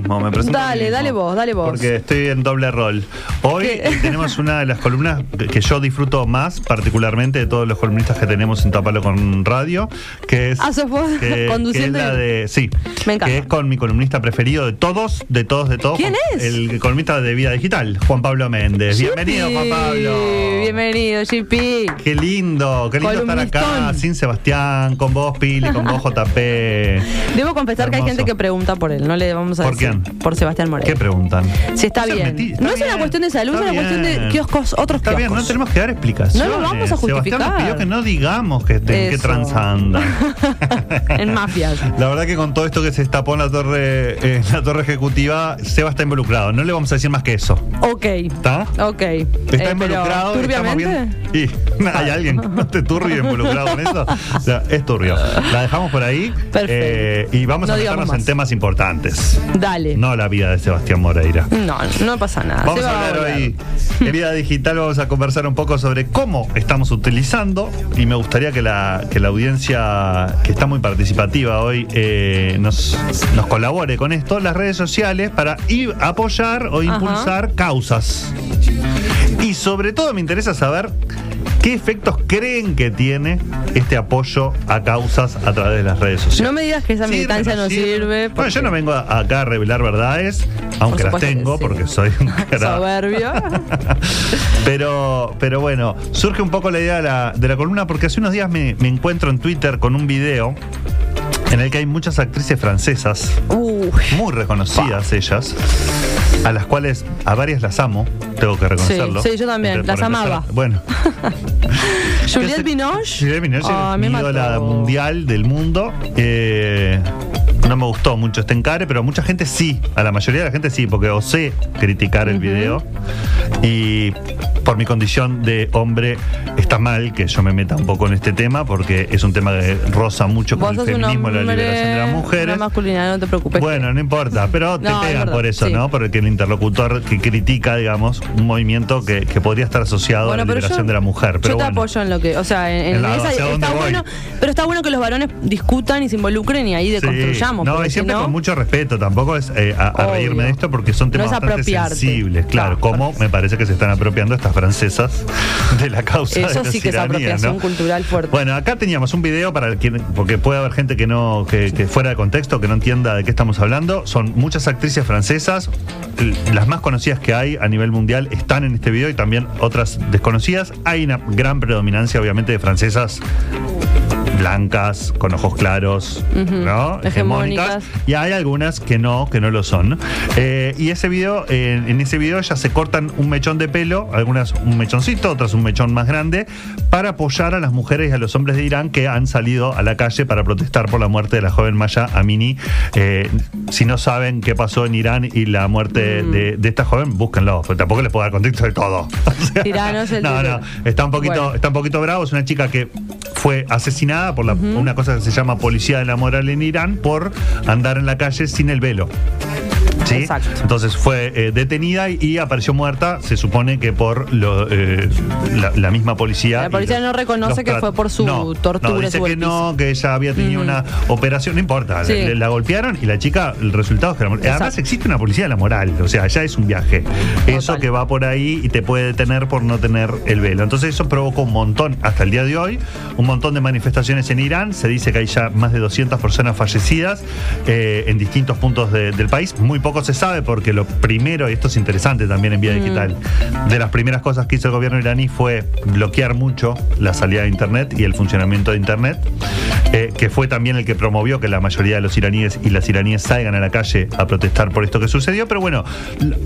Mismo, me presento a mí Dale, mismo. dale vos, dale vos. Porque estoy en doble rol. Hoy ¿Qué? eh, tenemos una de las columnas que yo disfruto más, particularmente de todos los columnistas que tenemos en Tapalo con Radio, que es, Ah, sos vos que, que es conduciendo la de, sí, Me encanta. que es con mi columnista preferido de todos, de todos, de todos. ¿Quién es? El columnista de Vida Digital, Juan Pablo Méndez. Bienvenido, Juan Pablo. Bienvenido, JP. Qué lindo, qué lindo estar acá sin Sebastián, con vos, Pili, con vos, JP. Debo confesar que hay gente que pregunta por él, no le vamos a ¿Por decir. Quién? Por Sebastián Moreno. ¿Qué preguntan? Si está bien. metí- está no es una bien, cuestión de salud, es está una cuestión de bien. kioscos, otros Está bien, kioscos. no tenemos que dar explicaciones. No lo vamos a Sebastián nos justificar. pidió que no digamos que, en qué Eso. tranza anda. en mafias. La verdad que con todo esto que se destapó en la torre, en la torre ejecutiva, Seba está involucrado. No le vamos a decir más que eso. Ok. ¿Está? Ok. Está Eh, involucrado. estamos ¿Turbiamente? Y hay alguien no te turbio involucrado con eso. O sea, es turbio. La dejamos por ahí. Perfecto. eh, y vamos No a meternos en temas importantes. Dale. No la vida de Sebastián Moreira. No, no pasa nada. Vamos a hablar hoy en Vida Digital, vamos a conversar un poco sobre cómo estamos utilizando y me gustaría que la, que la audiencia, que está muy participativa hoy, eh, nos, nos colabore con esto, las redes sociales, para ir apoyar o impulsar causas. Y sobre todo me interesa saber qué efectos creen que tiene este apoyo a causas a través de las redes sociales. No me digas que esa Sirve, militancia no sirve. Bueno, porque- yo no vengo a- acá a revelar verdades, aunque las tengo, sí. porque soy un. Soberbio. Pero, pero bueno, surge un poco la idea de la, de la columna porque hace unos días me, me encuentro en Twitter con un video en el que hay muchas actrices francesas, Uy. muy reconocidas ellas, a las cuales a varias las amo, tengo que reconocerlo. sí, yo también, las empezar- amaba. Bueno. Juliette Binoche. Juliette Binoche Ah, es me mi ídola mundial del mundo. Eh, no me gustó mucho este encare, pero a mucha gente sí. A la mayoría de la gente sí, porque osé criticar el video. Y por mi condición de hombre, está mal que yo me meta un poco en este tema, porque es un tema que roza mucho con el feminismo y la liberación de las mujeres. Una masculinidad, no te preocupes. Bueno, no importa, pero te No, pegan por eso, sí. ¿no? Porque el interlocutor que critica, digamos, un movimiento que, que podría estar asociado a la liberación yo- de la mujer. Pero yo te bueno. apoyo en lo que, o sea, en, en En la- esa- está bueno, pero está bueno que los varones discutan y se involucren y ahí Sí. deconstruyamos. No, y si siempre no- con mucho respeto, tampoco es eh, a, reírme de esto porque son temas No bastante sensibles, claro, Claro, como me parece que se están apropiando estas francesas de la causa Eso de la sí que es apropiación ¿no? cultural fuerte. Bueno, acá teníamos un video para el quien, porque puede haber gente que no, que, que fuera de contexto, que no entienda de qué estamos hablando. Son muchas actrices francesas, las más conocidas que hay a nivel mundial están en este video y también otras desconocidas. Hay una gran predominancia, obviamente, de francesas blancas, con ojos claros, ¿no? Hegemónicas. Y hay algunas que no, que no lo son. Eh, y ese video, eh, en ese video ya se cortan un mechón de pelo, algunas un mechoncito, otras un mechón más grande, para apoyar a las mujeres y a los hombres de Irán que han salido a la calle para protestar por la muerte de la joven Maya Amini. Eh, si no saben qué pasó en Irán y la muerte Mm. de, de esta joven, búsquenlo, porque tampoco les puedo dar contexto de todo. O sea, Tiranos el no, no, está un poquito, Bueno. está un poquito bravo. Es una chica que fue asesinada por la- una cosa que se llama policía de la moral en Irán por andar en la calle sin el velo. ¿Sí? Exacto. Entonces fue eh, detenida y, y apareció muerta, se supone que por lo, eh, la, la misma policía. La policía no reconoce que fue por su No, tortura, No, dice su que no, que ella había tenido una operación, no importa, Sí. la golpearon y la chica, el resultado es que la Además Exacto. existe una policía de la moral, o sea, ya es un viaje. Eso que va por ahí y te puede detener por no tener el velo. Entonces eso provocó un montón, hasta el día de hoy, un montón de manifestaciones en Irán. Se dice que hay ya más de 200 personas fallecidas eh, en distintos puntos de- del país. Muy poco se sabe porque lo primero, y esto es interesante también en Vía Mm. Digital, de las primeras cosas que hizo el gobierno iraní fue bloquear mucho la salida de Internet y el funcionamiento de Internet, eh, que fue también el que promovió que la mayoría de los iraníes y las iraníes salgan a la calle a protestar por esto que sucedió. Pero bueno,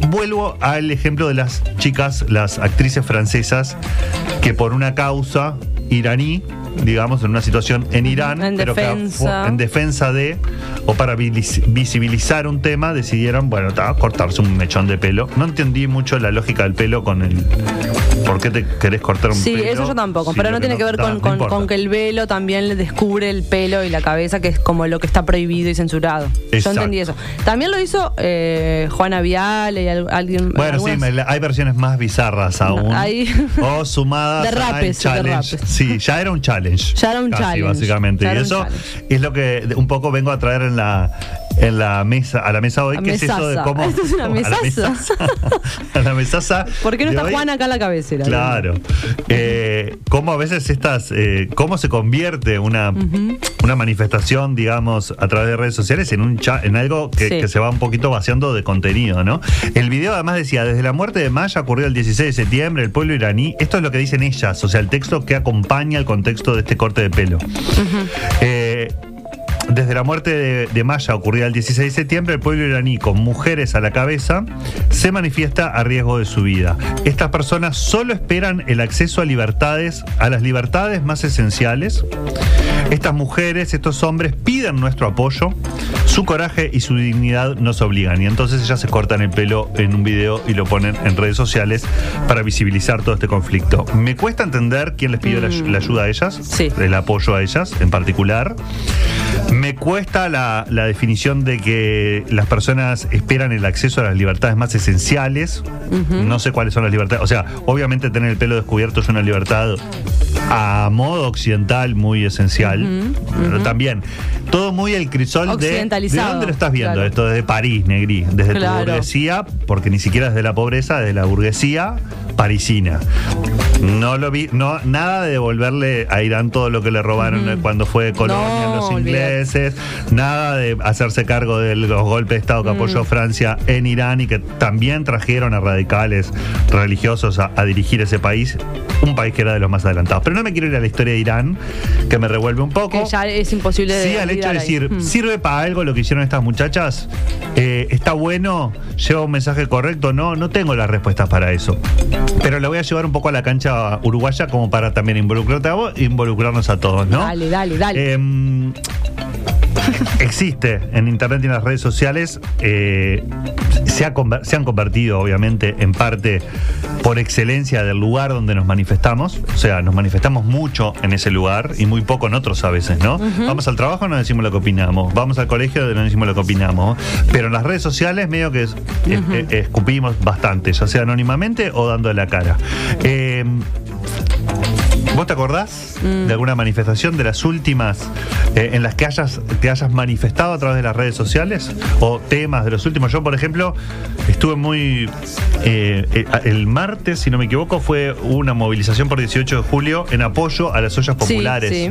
vuelvo al ejemplo de las chicas, las actrices francesas, que por una causa iraní digamos, en una situación en Irán, En pero que defensa. fue- en defensa de, o para visibilizar un tema, decidieron, bueno, ta, cortarse un mechón de pelo. No entendí mucho la lógica del pelo con el. ¿Por qué te querés cortar un Sí, pelo? eso yo tampoco, Sí, pero no tiene que ver ta, con, con- que el velo también le descubre el pelo y la cabeza, que es como lo que está prohibido y censurado. Exacto. Yo entendí eso. También lo hizo eh, Juana Viale y al- alguien. Bueno, sí, me hay versiones más bizarras aún. hay- O sumadas De al rapes, de challenge. rapes. Sí, ya era un challenge. Ya era un casi, challenge, Básicamente. ya Y eso challenge. es lo que un poco vengo a traer en la en la mesa, a la mesa hoy, La que es eso de mesaza. cómo. Esto es una a la mesaza. mesaza. a la mesaza. ¿Por qué no está hoy. Juana acá a la cabecera? Claro. Eh, cómo a veces estas, eh, cómo se convierte una, una manifestación, digamos, a través de redes sociales en un en algo que, Sí. que se va un poquito vaciando de contenido, ¿no? El video además decía, desde la muerte de Maya ocurrió el 16 de septiembre, el pueblo iraní, esto es lo que dicen ellas, o sea, el texto que acompaña el contexto de este corte de pelo. Eh, desde la muerte de, de Maya ocurrida el 16 de septiembre, el pueblo iraní, con mujeres a la cabeza, se manifiesta a riesgo de su vida. Estas personas solo esperan el acceso a libertades, a las libertades más esenciales. Estas mujeres, estos hombres piden nuestro apoyo, su coraje y su dignidad nos obligan. Y entonces ellas se cortan el pelo en un video y lo ponen en redes sociales para visibilizar todo este conflicto. Me cuesta entender quién les pidió la, la ayuda a ellas, Sí. el apoyo a ellas en particular. Me cuesta la, la definición de que las personas esperan el acceso a las libertades más esenciales. No sé cuáles son las libertades. O sea, obviamente tener el pelo descubierto es una libertad a modo occidental muy esencial. Pero también, todo muy el crisol de. ¿De dónde lo estás viendo claro. esto? Desde París, Negri. Desde Claro. tu burguesía, porque ni siquiera desde la pobreza, desde la burguesía parisina. No lo vi, no, nada de devolverle a Irán todo lo que le robaron cuando fue colonia No, los ingleses, nada de hacerse cargo de los golpes de Estado que apoyó Francia en Irán y que también trajeron a radicales religiosos a, a dirigir ese país, un país que era de los más adelantados. Pero no me quiero ir a la historia de Irán, que me revuelve un poco. Que ya es imposible de. Sí, al hecho de ahí. decir, Mm. ¿sirve para algo lo que hicieron estas muchachas? Eh, ¿Está bueno? ¿Lleva un mensaje correcto? No, no tengo las respuestas para eso. Pero la voy a llevar un poco a la cancha uruguaya como para también involucrarte a vos involucrarnos a todos, ¿no? Dale, dale, dale. Em, existe en internet y en las redes sociales, eh, se, ha conver- se han convertido obviamente en parte por excelencia del lugar donde nos manifestamos, o sea, nos manifestamos mucho en ese lugar y muy poco en otros a veces, ¿no? Vamos al trabajo, no decimos lo que opinamos, vamos al colegio, no decimos lo que opinamos, pero en las redes sociales medio que es- es- es- escupimos bastante, ya sea anónimamente o dando la cara. Em, ¿Vos te acordás Mm. de alguna manifestación de las últimas eh, en las que hayas, te hayas manifestado a través de las redes sociales? ¿O temas de los últimos? Yo, por ejemplo, estuve muy... eh, eh, el martes, si no me equivoco, fue una movilización por 18 de julio en apoyo a las ollas Sí, populares. sí.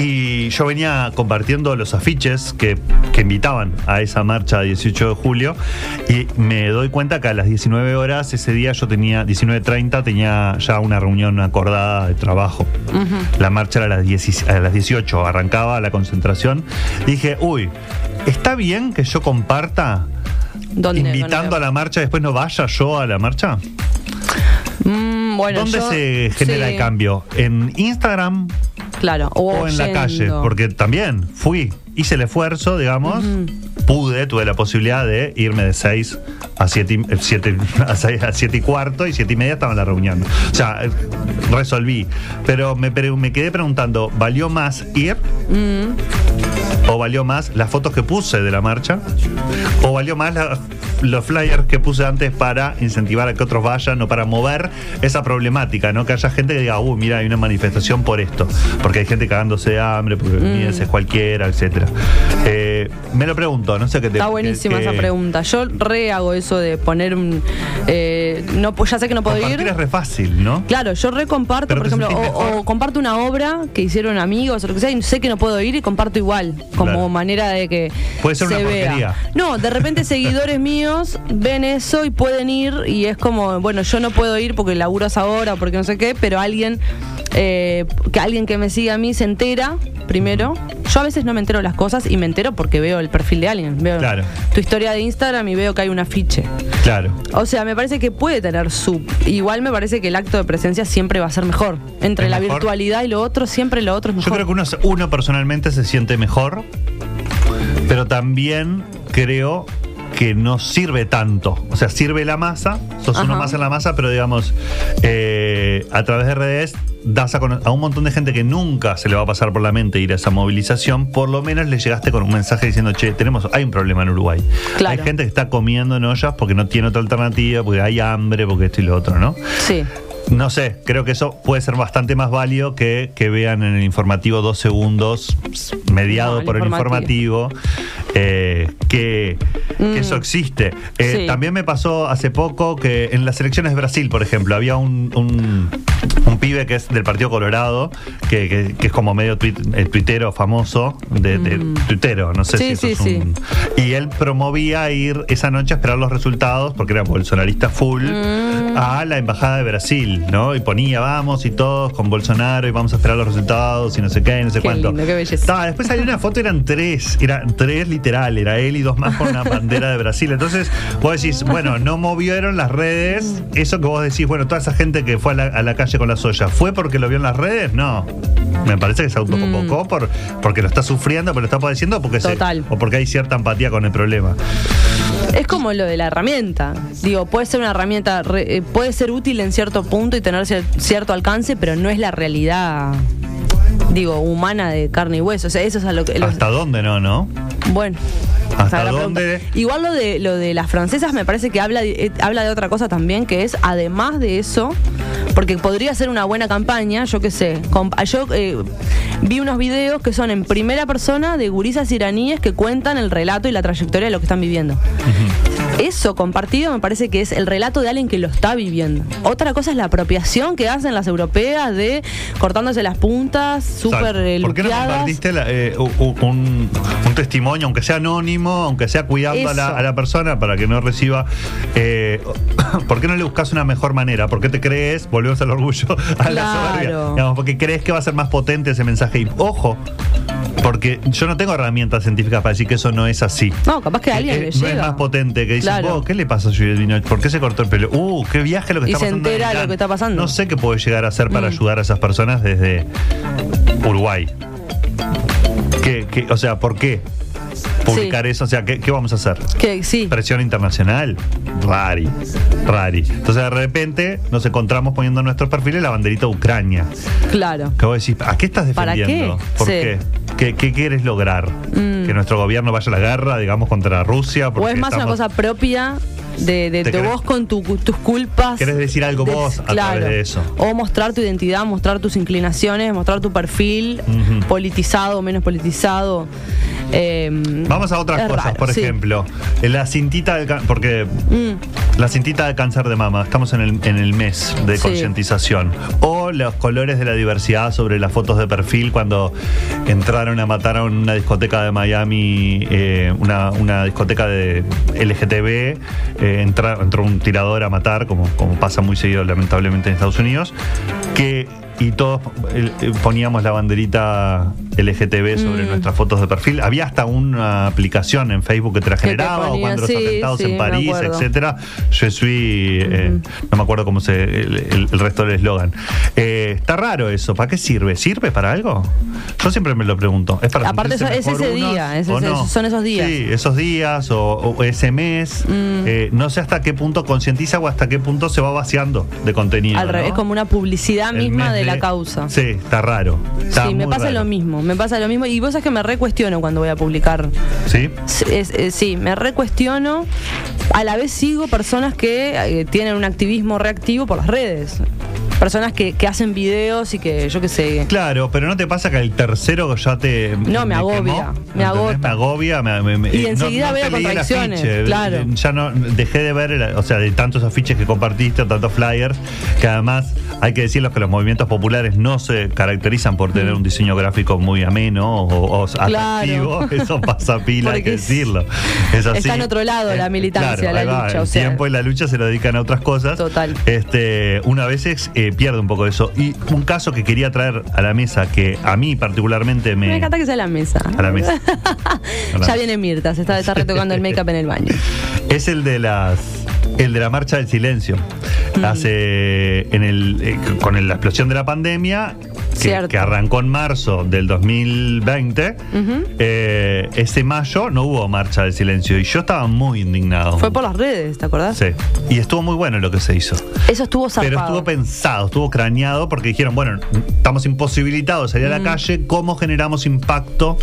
Y yo venía compartiendo los afiches que, que invitaban a esa marcha 18 de julio y me doy cuenta que a las 19 horas ese día yo tenía, 19.30, tenía ya una reunión acordada de trabajo. La marcha era a las, 10 a las 18, arrancaba la concentración. Dije, uy, ¿está bien que yo comparta invitando a la marcha y después no vaya yo a la marcha? Mm, bueno, ¿Dónde yo- se genera sí, el cambio? ¿En Instagram Claro. O, o en la calle, porque también fui, hice el esfuerzo, digamos, pude, tuve la posibilidad de irme de 6 a 7 y, siete- a seis- a siete y cuarto y 7 y media estaba en la reunión. O sea, eh, resolví. Pero me, me quedé preguntando, ¿valió más ir? ¿O valió más las fotos que puse de la marcha? ¿O valió más la- los flyers que puse antes para incentivar a que otros vayan o para mover esa problemática? ¿no? Que haya gente que diga, uy, mira, hay una manifestación por esto. Porque hay gente cagándose de hambre, porque mm. es cualquiera, etcétera. Eh, me lo pregunto, no sé qué te Está buenísima que- esa pregunta. Yo re hago eso de poner un. eh, no, pues ya sé que no puedo Compartir ir. es re fácil, ¿no? Claro, yo recomparto, Pero por ejemplo, o, comparto una obra que hicieron amigos o lo que sea, y sé que no puedo ir y comparto igual, como Claro. manera de que Puede ser se una vea. porquería. No, de repente seguidores míos ven eso y pueden ir y es como, bueno, yo no puedo ir porque laburo a esa hora o porque no sé qué, pero alguien eh, que alguien que me sigue a mí se entera primero. Yo a veces no me entero las cosas y me entero porque veo el perfil de alguien. Veo Claro. tu historia de Instagram y veo que hay un afiche. Claro. O sea, me parece que puede tener su. Igual me parece que el acto de presencia siempre va a ser mejor. Entre ¿Es la mejor? virtualidad y lo otro, siempre lo otro es Yo mejor. creo que uno, uno personalmente se siente mejor, pero también creo que no sirve tanto. O sea, sirve la masa, sos uno Ajá. más en la masa, pero digamos, eh, a través de redes das a, a un montón de gente que nunca se le va a pasar por la mente ir a esa movilización, por lo menos le llegaste con un mensaje diciendo, che, tenemos, hay un problema en Uruguay. Claro. Hay gente que está comiendo en ollas porque no tiene otra alternativa, porque hay hambre, porque esto y lo otro, ¿no? Sí. No sé, creo que eso puede ser bastante más válido que que vean en el informativo dos segundos, mediado No, por el informativo, eh, que, que Mm. eso existe. Eh, Sí. También me pasó hace poco que en las elecciones de Brasil, por ejemplo, había un, un, un pibe que es del Partido Colorado, que, que- que es como medio tuit, el tuitero famoso, de, de- tuitero, no sé Mm. Sí, si eso sí, es un- Y él promovía ir esa noche a esperar los resultados, porque era bolsonarista full, Mm. a la embajada de Brasil, ¿no? Y ponía, vamos y todos con Bolsonaro y vamos a esperar los resultados y no sé qué, y no sé Qué cuánto. lindo, qué belleza. Ta, después hay una foto, eran tres, eran tres literal, era él y dos más con una bandera de Brasil. Entonces, vos decís, bueno, no movieron las redes, eso que vos decís, bueno, toda esa gente que fue a la, a la calle con la soya, ¿fue porque lo vio en las redes? No. Me parece que se autoconvocó por, porque lo está sufriendo, porque lo está padeciendo, porque se- Mm. Total. o porque hay cierta empatía con el problema. Es como lo de la herramienta. Digo, puede ser una herramienta, re- eh, puede ser útil en cierto punto y tener cier- cierto alcance, pero no es la realidad, digo, humana de carne y hueso. O sea, eso es a lo que. lo- ¿Hasta dónde no, no? bueno. Igual lo de lo de las francesas me parece que habla de, eh, habla de otra cosa también, que es además de eso, porque podría ser una buena campaña, yo qué sé. yo eh, vi unos videos que son en primera persona de gurisas iraníes que cuentan el relato y la trayectoria de lo que están viviendo. Eso compartido me parece que es el relato de alguien que lo está viviendo. Otra cosa es la apropiación que hacen las europeas de cortándose las puntas, súper eh, ¿Por qué no compartiste la- eh, un, un testimonio, aunque sea anónimo, aunque sea cuidando a la, a la persona para que no reciba? eh, ¿Por qué no le buscas una mejor manera? ¿Por qué te crees, volvemos al orgullo, a la Claro. soberbia? Digamos, porque crees que va a ser más potente ese mensaje. Y ojo, porque yo no tengo herramientas científicas para decir que eso no es así. No, capaz que alguien Eh, le no es llega. más potente que dice, Claro. "Vos, ¿qué le pasa a Juliette Binoche? ¿Por qué se cortó el pelo? Uh, qué viaje lo que Y está se pasando. en entera Milán". lo que está pasando. No sé qué puede llegar a hacer para Mm. ayudar a esas personas desde Uruguay. ¿Qué, qué- o sea, ¿por qué publicar Sí. eso? O sea, ¿qué, qué vamos a hacer? Que sí. Presión internacional. Rari. Rari. Entonces de repente nos encontramos poniendo en nuestros perfiles la banderita de Ucrania. Claro. Que vos decís, ¿a qué estás ¿Para defendiendo? qué? ¿Por Sí. qué? ¿Qué, qué quieres lograr? Mm. ¿Que nuestro gobierno vaya a la guerra, digamos, contra Rusia? O es más una cosa propia de, de- ¿Te de vos con tu- tus culpas. ¿Querés decir algo De- vos a través de eso? O mostrar tu identidad, mostrar tus inclinaciones, mostrar tu perfil, politizado o menos politizado. Eh, Vamos a otras cosas, raro, por sí. ejemplo, la cintita de porque Mm, la cintita de cáncer de mama, estamos en el, en el mes de Sí. concientización. O los colores de la diversidad sobre las fotos de perfil cuando entraron a matar a una discoteca de Miami, eh, una, una discoteca de LGTB, eh, entra- entró un tirador a matar, como, como pasa muy seguido lamentablemente en Estados Unidos, que y todos eh, poníamos la banderita LGTB sobre Mm. nuestras fotos de perfil. Había hasta una aplicación en Facebook que te la generaba, o cuando los atentados sí, en París, etcétera. Je suis, eh, no me acuerdo cómo se el, el- el resto del eslogan. Eh, está raro eso. ¿Para qué sirve? ¿Sirve para algo? Yo siempre me lo pregunto. ¿Es para Aparte, eso- es ese día, es ese- no? son esos días. Sí, esos días o, o ese mes. Mm. Eh, no sé hasta qué punto concientiza o hasta qué punto se va vaciando de contenido. al revés, ¿no? como una publicidad misma de la causa. Sí, está raro. Está Sí, me pasa raro. lo mismo, me pasa lo mismo. Y vos sabés que me recuestiono cuando voy a publicar. ¿Sí? Sí, es- es- sí, me recuestiono. A la vez sigo personas que eh, tienen un activismo reactivo por las redes. Personas que, que hacen videos y que, yo qué sé. Claro, pero ¿no te pasa que el tercero ya te. No, me agobia, me agota. Me agobia. me- me- Y no- enseguida no veo leí el contradicciones, claro. Ya no dejé de ver, el- o sea, de tantos afiches que compartiste, o tantos flyers, que además hay que decirlo que los movimientos populares no se caracterizan por tener un diseño gráfico muy ameno o, o Mm. Claro. atractivo. Eso pasa pila, hay que es- decirlo. Es así. está en otro lado la militancia, la va, lucha, o El sea. tiempo y la lucha se lo dedican a otras cosas. Total. Este, una vez ex- eh, eh, pierde un poco eso. Y un caso que quería traer a la mesa que a mí particularmente me. Me encanta que sea la mesa. A la mesa. A la ya mesa. viene Mirta, se está, está retocando el make-up en el baño. Es el de las. El de la marcha del silencio. Mm. Hace. En el, eh, con el- la explosión de la pandemia, que, arrancó en marzo del 2020, Ujú. eh, ese mayo no hubo marcha del silencio. Y yo estaba muy indignado. Fue por las redes, ¿te acordás? Sí. Y estuvo muy bueno lo que se hizo. Eso estuvo zarpado. Pero estuvo pensado, estuvo craneado porque dijeron, bueno, estamos imposibilitados de salir a la calle, ¿cómo generamos impacto?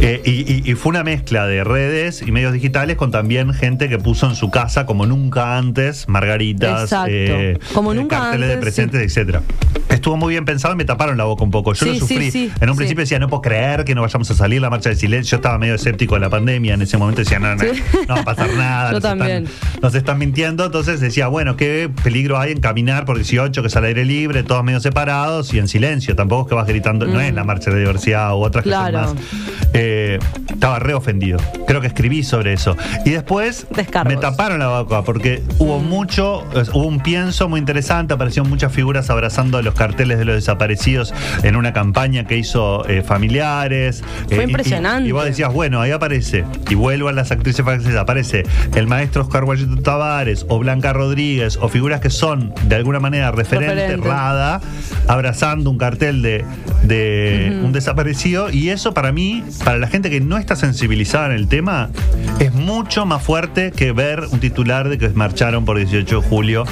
Eh, y, y- y fue una mezcla de redes y medios digitales con también gente que puso en su casa como nunca antes, margaritas, eh. Como nunca carteles de presentes, etcétera. Estuvo muy bien pensado y me taparon la boca un poco. Yo Sí, lo sufrí. sí, sí, en un sí. principio decía, no puedo creer que no vayamos a salir la marcha del silencio. Yo estaba medio escéptico de la pandemia en ese momento. Decía, no, no, Sí. no va a pasar nada. Yo nos están- también. nos están mintiendo, entonces decía, bueno, qué peligro hay en caminar por 18, que es al aire libre, todos medio separados y en silencio. Tampoco es que vas gritando, no es la marcha de la diversidad u otras Mm. Claro. que son más. Eh, estaba re ofendido. Creo que escribí sobre eso. Y después Descargos. me taparon la boca porque hubo Mm. mucho, hubo un pienso muy interesante, aparecieron muchas figuras abrazando los carteles de los desaparecidos en una campaña que hizo eh, familiares. Fue Eh, y- impresionante. Y, vos decías, bueno, ahí aparece, y vuelvo a las actrices francesas, aparece el maestro Oscar Guayito Tavares o Blanca Rodríguez o figuras que son de alguna manera referentes, Referente. Rada, abrazando un cartel de, de un desaparecido. Y eso para mí, para la gente que no está sensibilizada en el tema, es mucho más fuerte que ver un titular de que marcharon por 18 de julio.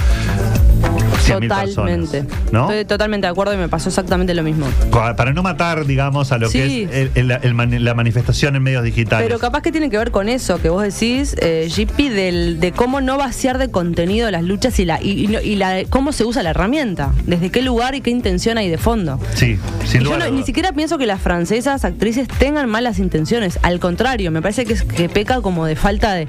100.000 Totalmente. personas, ¿no? Estoy totalmente de acuerdo y me pasó exactamente lo mismo. Para no matar, digamos, a lo Sí. que es el- el- el mani- la manifestación en medios digitales. Pero capaz que tiene que ver con eso que vos decís, eh, JP, del, de cómo no vaciar de contenido las luchas y, la, y, y la, cómo se usa la herramienta. Desde qué lugar y qué intención hay de fondo. Sí, sin Y yo lugar no- ni siquiera pienso que las francesas actrices tengan malas intenciones. Al contrario, me parece que, es, que peca como de falta de,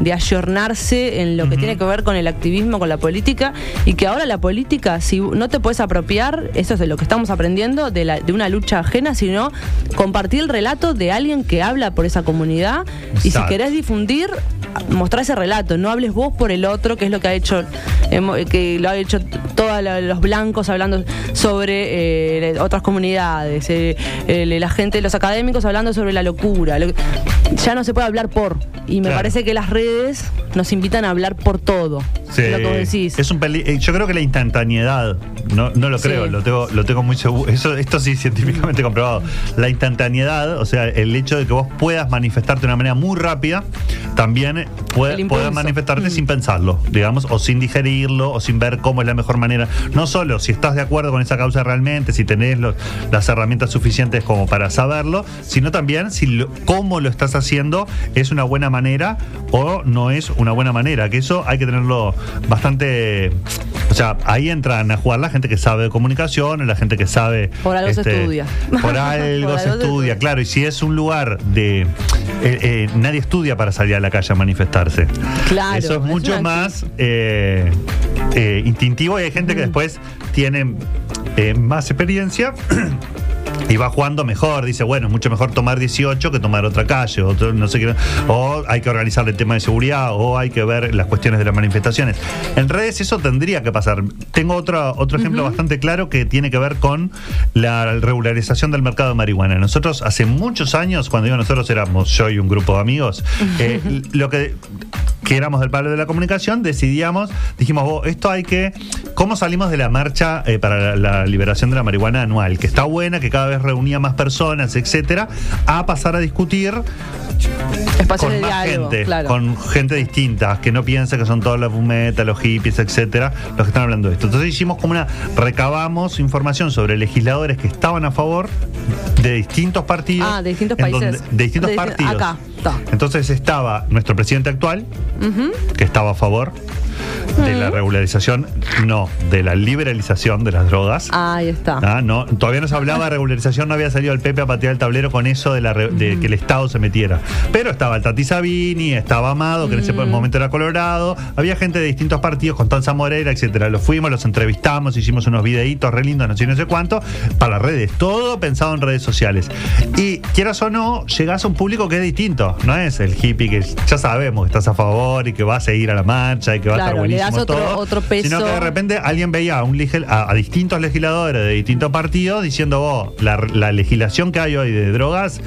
de ayornarse en lo que tiene que ver con el activismo, con la política. Y que ahora la política, si no te puedes apropiar, eso es de lo que estamos aprendiendo, de, la- de una lucha ajena, sino compartir el relato de alguien que habla por esa comunidad. Y si querés difundir, mostrar ese relato. No hables vos por el otro, que es lo que ha hecho, hemo- que lo ha hecho todos los blancos hablando sobre eh, otras comunidades, eh, la gente, los académicos hablando sobre la locura. Lo- ya no se puede hablar por. Y me Claro. parece que las redes nos invitan a hablar por todo. Sí, Lo que vos decís. Es un peli- eh, yo creo que la instantaneidad, no, no lo Sí. creo, lo tengo, lo tengo muy seguro. Eso, esto sí científicamente comprobado. La instantaneidad, o sea, el hecho de que vos puedas manifestarte de una manera muy rápida, también puede, puedes manifestarte Mm. sin pensarlo, digamos, o sin digerirlo, o sin ver cómo es la mejor manera. No solo si estás de acuerdo con esa causa realmente, si tenés los- las herramientas suficientes como para saberlo, sino también si lo- cómo lo estás haciendo es una buena manera o no es una buena manera. Que eso hay que tenerlo bastante. O sea, ahí entran a jugar la gente que sabe de comunicación, la gente que sabe. este, Por algo se estudia. Por algo Por se algo se estudia, estudia. claro. Y si es un lugar de. eh, eh, nadie estudia para salir a la calle a manifestarse. Claro, Eso es mucho más eh, eh, instintivo y hay gente que después tiene eh, más experiencia. Y va jugando mejor, dice, bueno, es mucho mejor tomar 18 que tomar otra calle, o no sé qué, o hay que organizar el tema de seguridad, o hay que ver las cuestiones de las manifestaciones. En redes eso tendría que pasar. Tengo otro, otro ejemplo bastante claro que tiene que ver con la regularización del mercado de marihuana. Nosotros hace muchos años, cuando digo nosotros éramos yo y un grupo de amigos, eh, lo que que éramos del palo de la comunicación, decidíamos, dijimos, "Oh, esto hay que, ¿cómo salimos de la marcha eh, para la liberación de la marihuana anual? Que está buena, que cada vez reunía más personas, etcétera, a pasar a discutir Espacios con de más diálogo, gente, claro. con gente distinta, que no piensa que son todos los fumetas, los hippies, etcétera, los que están hablando de esto. Entonces hicimos como una, recabamos información sobre legisladores que estaban a favor de distintos partidos. Ah, de distintos países. donde- de distintos De partidos. acá, está. Entonces estaba nuestro presidente actual, que estaba a favor de la regularización, no, de la liberalización de las drogas. Ahí está. Ah, no, todavía no se hablaba de regularización, no había salido el Pepe a patear el tablero con eso de, la re- de que el Estado se metiera. Pero estaba el Tati Sabini, estaba Amado, que en ese momento era Colorado, había gente de distintos partidos, Constanza Moreira, etcétera. Los fuimos, los entrevistamos, hicimos unos videitos re lindos, no sé, no sé cuánto, para las redes, todo pensado en redes sociales. Y quieras o no, llegás a un público que es distinto. No es el hippie que ya sabemos que estás a favor y que va a seguir a la marcha y que va estar Claro, le das otro- todo, otro peso. Sino que de repente alguien veía a, un legis- a, a distintos legisladores de distintos partidos diciendo vos, la, la legislación que hay hoy de drogas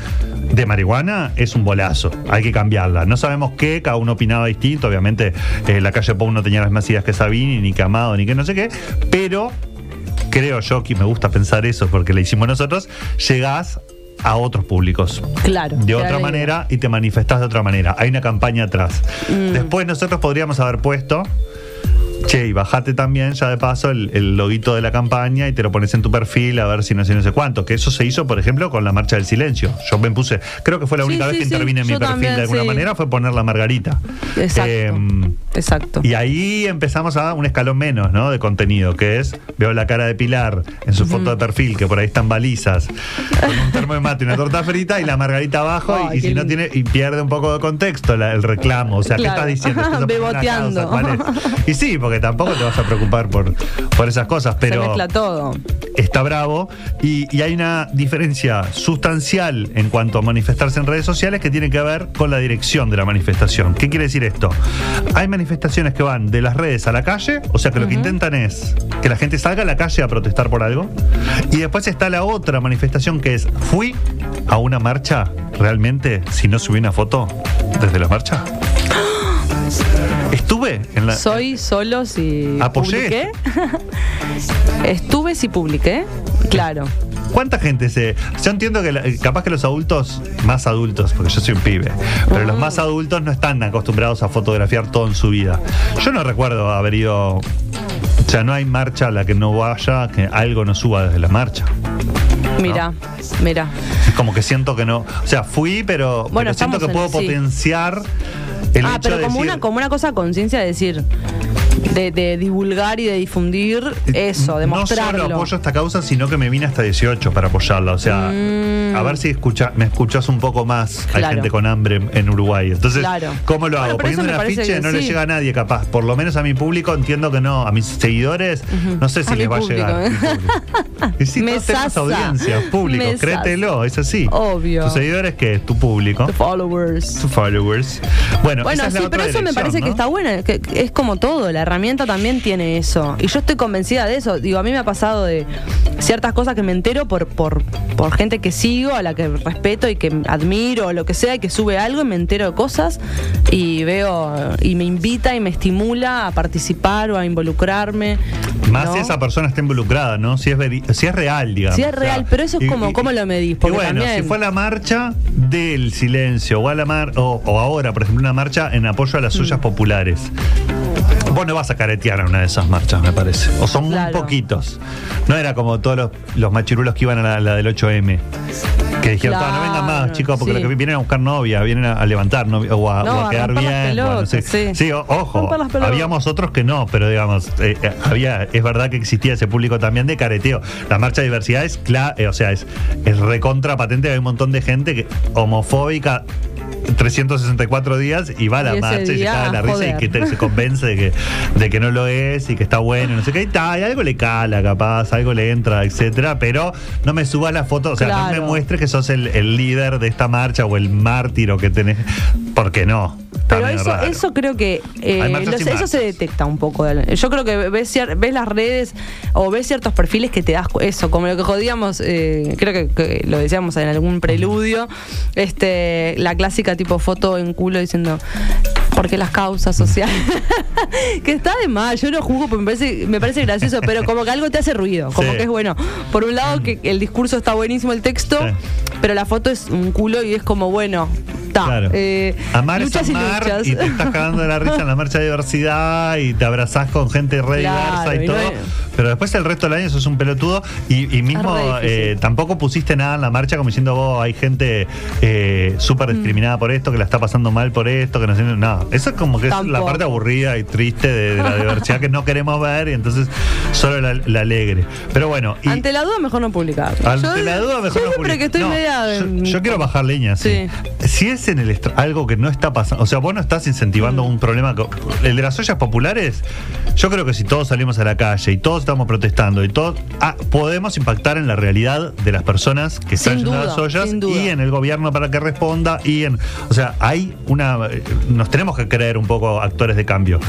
de marihuana es un bolazo, hay que cambiarla. No sabemos qué, cada uno opinaba distinto, obviamente eh, la calle Pou no tenía las mismas ideas que Sabini, ni que Amado, ni que no sé qué, pero creo yo que me gusta pensar eso porque le hicimos nosotros, llegás a otros públicos Claro. de otra manera y te manifestás de otra manera. Hay una campaña atrás. Mm. Después nosotros podríamos haber puesto. Che, y bajate también ya de paso el, el loguito de la campaña y te lo pones en tu perfil a ver si no sé, no sé cuánto. Que eso se hizo, por ejemplo, con la marcha del silencio. Yo me puse, creo que fue la única sí, vez que sí, intervine en mi perfil también, de alguna manera, fue poner la margarita. Exacto. Em, Exacto. y ahí empezamos a un escalón menos, ¿no? De contenido, que es, veo la cara de Pilar en su foto de perfil, que por ahí están balizas, con un termo de mate y una torta frita, y la margarita abajo, y- si no tiene, y pierde un poco de contexto la- el reclamo. O sea, Claro. ¿qué estás diciendo? ¿Estás por una Beboteando. causa? ¿Cuál es? Y sí, porque tampoco te vas a preocupar por, por esas cosas, Se pero mezcla todo. está bravo y, y hay una diferencia sustancial en cuanto a manifestarse en redes sociales que tiene que ver con la dirección de la manifestación. ¿Qué quiere decir esto? Hay manifestaciones que van de las redes a la calle, o sea que lo que intentan es que la gente salga a la calle a protestar por algo. Y después está la otra manifestación que es, fui a una marcha realmente si no subí una foto desde la marcha. Estuve en la... Soy solo si Apoyé. publiqué. Estuve si publiqué. Claro. ¿Cuánta gente se.? Yo entiendo que la- capaz que los adultos, más adultos, porque yo soy un pibe, pero los más adultos no están acostumbrados a fotografiar todo en su vida. Yo no recuerdo haber ido. O sea, no hay marcha a la que no vaya, que algo no suba desde la marcha. Mira, mira. Es como que siento que no. O sea, fui, pero, Bueno, pero siento que puedo sí. potenciar el ah, pero como decir, una, como una cosa conciencia de decir, de, de divulgar y de difundir eso, de No mostrarlo. solo apoyo esta causa, sino que me vine hasta 18 para apoyarla. O sea, Mm. a ver si escucha, me escuchas un poco más. Hay Claro. gente con hambre en Uruguay. Entonces, Claro. ¿cómo lo Bueno, hago? eso Poniendo me un parece afiche que no le sí. llega a nadie, capaz. Por lo menos a mi público entiendo que no. A mis seguidores, no sé si A les va a público. llegar. mi público. Y si Me tenemos sasa. audiencia, público, Me créetelo, es así. Obvio. Tus seguidores, que es tu público. The followers. Tus followers. Bueno, Bueno, esa es la sí, otra pero eso me parece que ¿no? está buena, que que es como todo, la herramienta también tiene eso. Y yo estoy convencida de eso. Digo, a mí me ha pasado de ciertas cosas que me entero por, por, por gente que sigo, a la que respeto y que admiro, o lo que sea, y que sube algo y me entero de cosas y veo y me invita y me estimula a participar o a involucrarme. Más ¿no? si esa persona está involucrada, ¿no? Si es, si es real, digamos. Si es real, pero eso es como- ¿cómo lo medís? Y Porque bueno, también- si fue a la marcha del silencio o, a la mar, o, o ahora, por ejemplo, una marcha en apoyo a las Mm. suyas populares. Vos no vas a caretear a una de esas marchas, me parece. O son muy Claro. poquitos. No era como todos los, los machirulos que iban a la, la del 8M. Que dijeron, "Ta, no vengan más, chicos, porque sí. lo que vienen a buscar novia, vienen a, a levantar novia, o a, No, o a a quedar bien. sí. sí, o- ojo, habíamos otros que no, pero digamos, eh, eh, había, es verdad que existía ese público también de careteo. La marcha de diversidad es cla- eh, o sea, es, es recontra patente, hay un montón de gente que homofóbica 364 días y va a la Y marcha y se caga la risa y que te- se convence de que, de que no lo es y que está bueno, y no sé qué, y, algo le cala capaz, algo le entra, etcétera, pero no me subas la foto, o sea, no me muestres que sos el, el líder de esta marcha o el mártir o que tenés, porque no. Pero eso, raro. eso creo que eh, los- eso se detecta un poco. Yo creo que ves, ves las redes o ves ciertos perfiles que te das eso, como lo que jodíamos, eh, creo que, que lo decíamos en algún preludio, este, la clásica tipo foto en culo diciendo porque las causas sociales que está de mal, yo no juzgo porque me parece, me parece gracioso, pero como que algo te hace ruido, como Sí. que es bueno. Por un lado que el discurso está buenísimo, el texto, Sí. pero la foto es un culo y es como bueno, ta, Claro. eh, Amar es luchas y amar luchas. y te estás cagando de la risa en la marcha de diversidad y te abrazás con gente re Claro, diversa y y no todo. Pero después el resto del año sos un pelotudo y, y mismo eh, tampoco pusiste nada en la marcha como diciendo vos hay gente eh, súper Mm. discriminada por esto, que la está pasando mal por esto, que no sé. No, eso es como que es la parte aburrida y triste de, de la diversidad que no queremos ver y entonces solo la, la alegre. Pero bueno, y Ante la duda, mejor no publicar. Ante Yo- la duda, mejor yo no siempre publicar. que estoy No. Yo, yo quiero bajar leña, sí. Si es en el algo que no está pasando, o sea, vos no estás incentivando Mm. un problema. El de las ollas populares, yo creo que si todos salimos a la calle y todos estamos protestando y todos ah, podemos impactar en la realidad de las personas que están duda, las ollas y en el gobierno para que responda y en, o sea, hay una, eh, nos tenemos que creer un poco actores de cambio.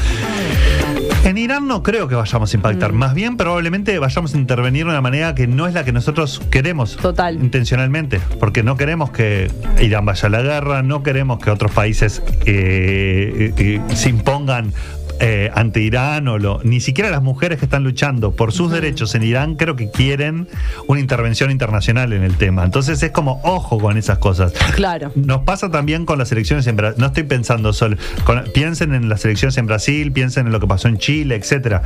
En Irán no creo que vayamos a impactar, Mm. más bien probablemente vayamos a intervenir de una manera que no es la que nosotros queremos Total. intencionalmente, porque no queremos que Irán vaya a la guerra, no queremos que otros países eh, eh, se impongan eh, ante Irán o lo, ni siquiera las mujeres que están luchando por sus derechos en Irán creo que quieren una intervención internacional en el tema. Entonces es como ojo con esas cosas. Claro. Nos pasa también con las elecciones en Brasil. No estoy pensando solo. con- piensen en las elecciones en Brasil, piensen en lo que pasó en Chile, etcétera.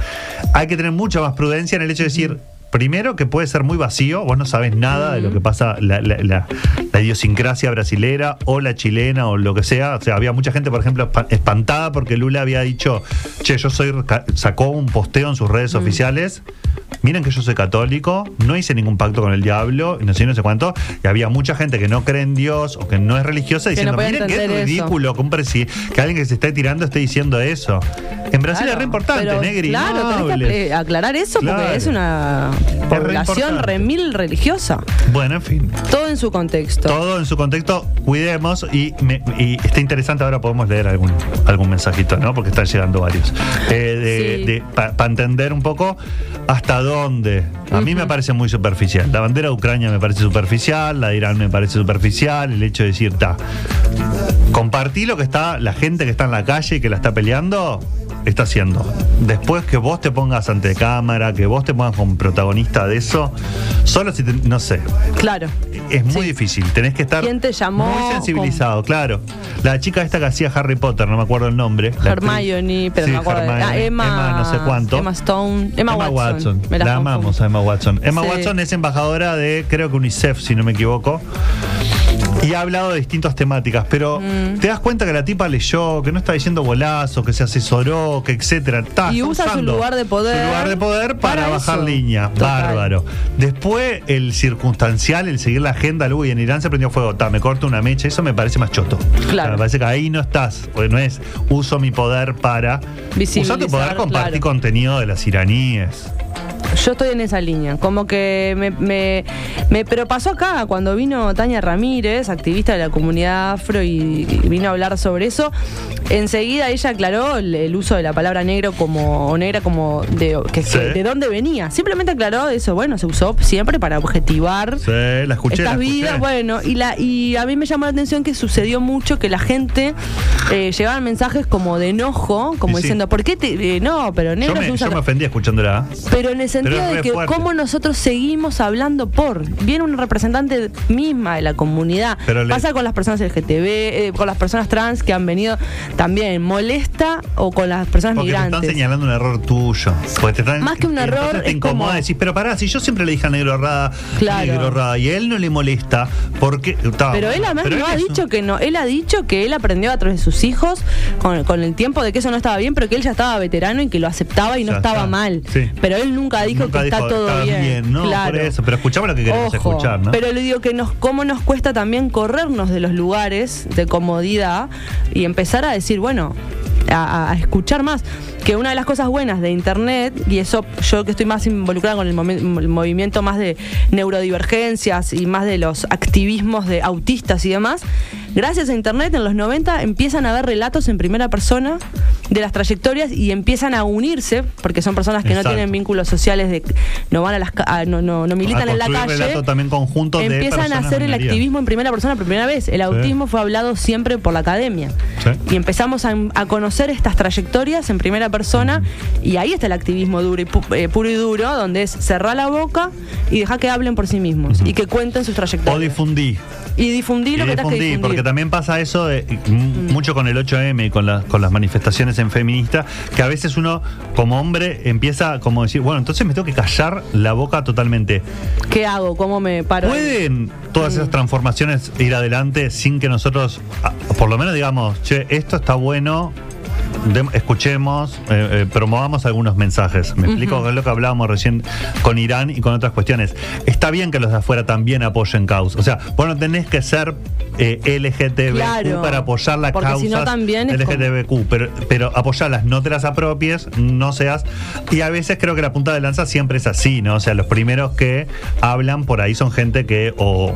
Hay que tener mucha más prudencia en el hecho de decir. Primero que puede ser muy vacío, vos no sabes nada de lo que pasa, la, la- la- la idiosincrasia brasilera o la chilena o lo que sea. O sea, había mucha gente, por ejemplo, espa- espantada porque Lula había dicho, che, yo soy, sacó un posteo en sus redes oficiales, miren que yo soy católico, no hice ningún pacto con el diablo, y no sé, no sé cuánto, y había mucha gente que no cree en Dios o que no es religiosa Que diciendo, no miren que es entender eso". ridículo que, un que alguien que se esté tirando esté diciendo eso. En Brasil Claro, es re importante, pero, Negri. Claro, tenés que eh, aclarar eso Claro. porque es una re población importante. remil religiosa. Bueno, en fin. Todo en su contexto. Todo en su contexto, cuidemos y, me- y está interesante, ahora podemos leer algún, algún mensajito, ¿no? Porque están llegando varios. Sí. Para entender un poco hasta dónde. A mí me parece muy superficial. La bandera de Ucrania me parece superficial, la de Irán me parece superficial, el hecho de decir, ta, compartí lo que está, la gente que está en la calle y que la está peleando, está haciendo. Después que vos te pongas ante cámara, que vos te pongas como protagonista de eso, solo si te- no sé, Claro. es muy Sí. difícil, tenés que estar ¿Quién te llamó? muy sensibilizado, claro. La chica esta que hacía Harry Potter, no me acuerdo el nombre. Hermione, pero Sí, no me acuerdo. de- Hermione, Ah, Emma, no sé cuánto. Emma Stone. Emma, Watson. Me La, amamos a Emma Watson. Emma Sí. Watson es embajadora de, creo que UNICEF, si no me equivoco. Y ha hablado de distintas temáticas, pero Mm. te das cuenta que la tipa leyó, que no está diciendo bolazo, que se asesoró, que etcétera. Está, Y usa su lugar de poder Su lugar de poder para, para bajar línea. Bárbaro. Después, el circunstancial, el seguir la agenda, uy, en Irán se prendió fuego, ta, me corto una mecha, eso me parece más choto. Claro. Me parece que ahí no estás, porque no es uso mi poder para. Usa tu poder compartir claro. contenido de las iraníes. Yo estoy en esa línea, como que me, me- me- Pero pasó acá, cuando vino Tania Ramírez, activista de la comunidad afro, y, y vino a hablar sobre eso, enseguida ella aclaró el, el uso de la palabra negro como, o negra como de, que, Sí. que- de dónde venía. Simplemente aclaró eso, bueno, se usó siempre para objetivar Sí, la escuché. la estas escuché. vidas, bueno, y la y a mí me llamó la atención que sucedió mucho que la gente eh, llegaban mensajes como de enojo, como Y sí. diciendo, ¿por qué te, eh, no, pero Yo negro me, se usa yo me ofendí escuchándola. pero en el sentido Pero de que fuerte. cómo nosotros seguimos hablando por. Viene una representante misma de la comunidad. Pero le- Pasa con las personas LGTB, eh, con las personas trans que han venido también. ¿Molesta o con las personas Porque te están migrantes? señalando un error tuyo. Te están, Más que un error, te incomoda como- decís, pero pará, si yo siempre le dije a Negro Rada, Claro. Negro Rada, y a él no le molesta, porque. Pero él además no ha es un- dicho que no. Él ha dicho que él aprendió a través de sus hijos con, con el tiempo de que eso no estaba bien, pero que él ya estaba veterano y que lo aceptaba y no estaba está. mal. Sí. Pero él nunca dijo Nunca que está todo "Está bien. no, claro. por eso. Pero escuchamos lo que queremos Ojo, escuchar, ¿no? Pero le digo que nos, cómo nos cuesta también corrernos de los lugares de comodidad y empezar a decir, bueno, a, a escuchar más. Que una de las cosas buenas de Internet, y eso yo que estoy más involucrada con el, el movimiento más de neurodivergencias y más de los activismos de autistas y demás, gracias a Internet en los 90 empiezan a haber relatos en primera persona de las trayectorias y empiezan a unirse, porque son personas que Exacto. no tienen vínculos sociales, de no van a las a- no, no, no militan A en la calle también de empiezan a hacer el activismo en primera persona por primera vez. El autismo fue hablado siempre por la academia. Sí. Y empezamos a, a conocer estas trayectorias en primera persona y ahí está el activismo duro y pu- eh, puro y duro, donde es cerrar la boca y dejar que hablen por sí mismos y que cuenten sus O trayectorias. difundí. Y difundir lo Y que tengas que difundí, difundir. Mm. porque también pasa eso de- m- mucho con el 8M y con, la- con las manifestaciones en feminista, que a veces uno como hombre empieza como decir, bueno, entonces me tengo que callar la boca totalmente. ¿Qué hago? ¿Cómo me paro? ¿Pueden todas Mm. esas transformaciones ir adelante sin que nosotros, por lo menos digamos, che, esto está bueno, escuchemos, eh, eh, promovamos algunos mensajes. Me explico es lo que hablábamos recién con Irán y con otras cuestiones. Está bien que los de afuera también apoyen causas. O sea, vos no tenés que ser eh, LGTBQ Claro, para apoyar las causas también como- LGTBQ, pero, pero apoyarlas, no te las apropies, no seas. Y a veces creo que la punta de lanza siempre es así, ¿no? O sea, los primeros que hablan por ahí son gente que o,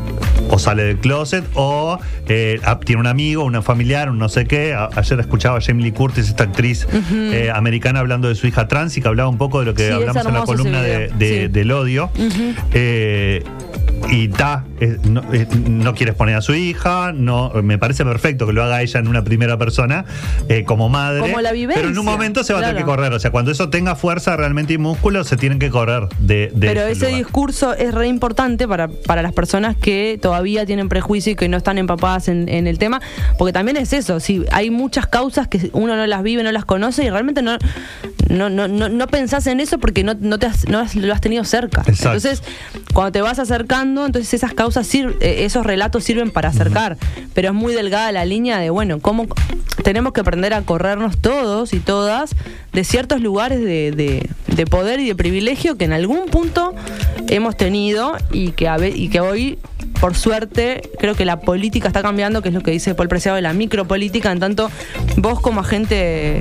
o sale del closet o eh, tiene un amigo, una familiar, un no sé qué. A- ayer escuchaba a Jamie Lee Curtis, esta actriz eh, americana, hablando de su hija trans y que hablaba un poco de lo que Sí, hablamos en la columna de, video. de- Sí. del odio. Eh, y ta, no, no quieres poner a su hija, no, me parece perfecto que lo haga ella en una primera persona eh, como madre. Como la vivencia, Pero en un momento se va a tener que correr. O sea, cuando eso tenga fuerza realmente y músculo, se tienen que correr de, de Pero ese lugar. discurso es re importante para, para las personas que todavía tienen prejuicio y que no están empapadas en, en el tema, porque también es eso, si hay muchas causas que uno no las vive, no las conoce y realmente no, no, no, no, no pensás en eso porque no, no, te has- no has- lo has tenido cerca. Exacto. Entonces, cuando te vas acercando, entonces esas causas, eh, esos relatos sirven para acercar, pero es muy delgada la línea de, bueno, cómo tenemos que aprender a corrernos todos y todas de ciertos lugares de, de- de poder y de privilegio que en algún punto hemos tenido y que, a y que hoy, por suerte, creo que la política está cambiando, que es lo que dice Paul Preciado de la micropolítica, en tanto vos como agente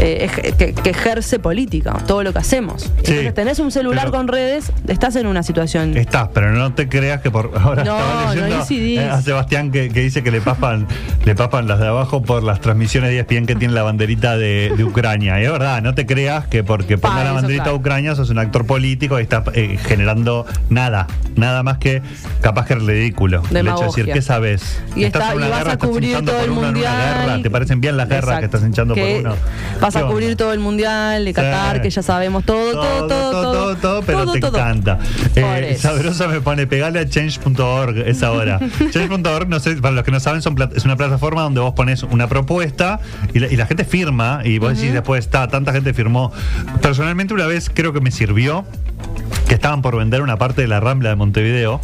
eh, que, que ejerce política, todo lo que hacemos. Entonces tenés un celular con redes, estás en una situación... Estás, pero no te creas que por ahora No, estaba no leyendo incidís. eh, a Sebastián que, que dice que le papan, le papan las de abajo por las transmisiones de ESPN que tiene la banderita de, de Ucrania. Y es verdad, no te creas que porque ponga la banderita claro. de Ucrania sos un actor político y estás eh, generando nada, nada más que capaz que ridículo. El hecho de decir. ¿qué sabes? Y, Estás está, en y una vas guerra, a estás cubrir todo por el uno en una mundial. guerra. ¿Te parecen bien las guerras que estás hinchando Que por uno? Vas a ¿Qué cubrir todo el mundial de Qatar, que ya sabemos todo, todo, todo, todo, todo, todo, pero todo, te encanta. Eh. Sabrosa me pone, pegale a change.org esa hora. change.org, no sé, para los que no saben, son es una plataforma donde vos pones una propuesta y la, y la gente firma y vos decís después, está, tanta gente firmó. Personalmente una vez creo que me sirvió que estaban por vender una parte de la Rambla de Montevideo.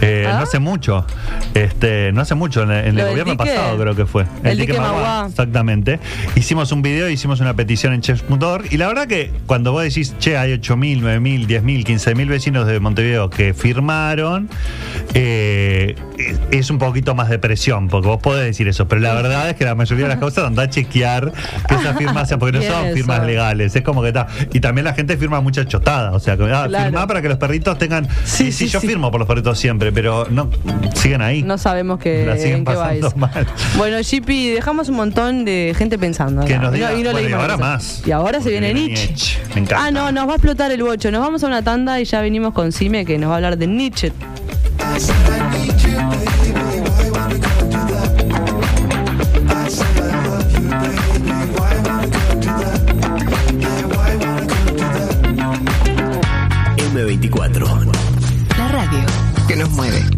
Eh, ¿Ah? No hace mucho, este, no hace mucho, en, en ¿Lo el gobierno dique? pasado creo que fue. El dique Mauá. Exactamente. Hicimos un video, hicimos una petición en chefs.org y la verdad que cuando vos decís, che, hay 8.000, 9.000, 10.000, 15.000 vecinos de Montevideo que firmaron, eh, es un poquito más de presión, porque vos podés decir eso, pero la verdad es que la mayoría de las cosas anda a chequear que esas firmas sean, porque no son eso. firmas legales, es como que está. Y también la gente firma mucha chotada, o sea, que, ah, Claro. firmá para que los perritos tengan... Sí, Sí, yo sí. firmo por los perritos siempre, pero no siguen ahí. No sabemos que, La siguen en qué va eso. mal. Bueno, Chippy, dejamos un montón de gente pensando. Que nos diga- no bueno, y ahora más. Y ahora se Porque viene viene Nietzsche. Nietzsche. Me encanta. Ah, no, nos va a explotar el bocho. Nos vamos a una tanda y ya venimos con Sime que nos va a hablar de Nietzsche. M24. Mueve.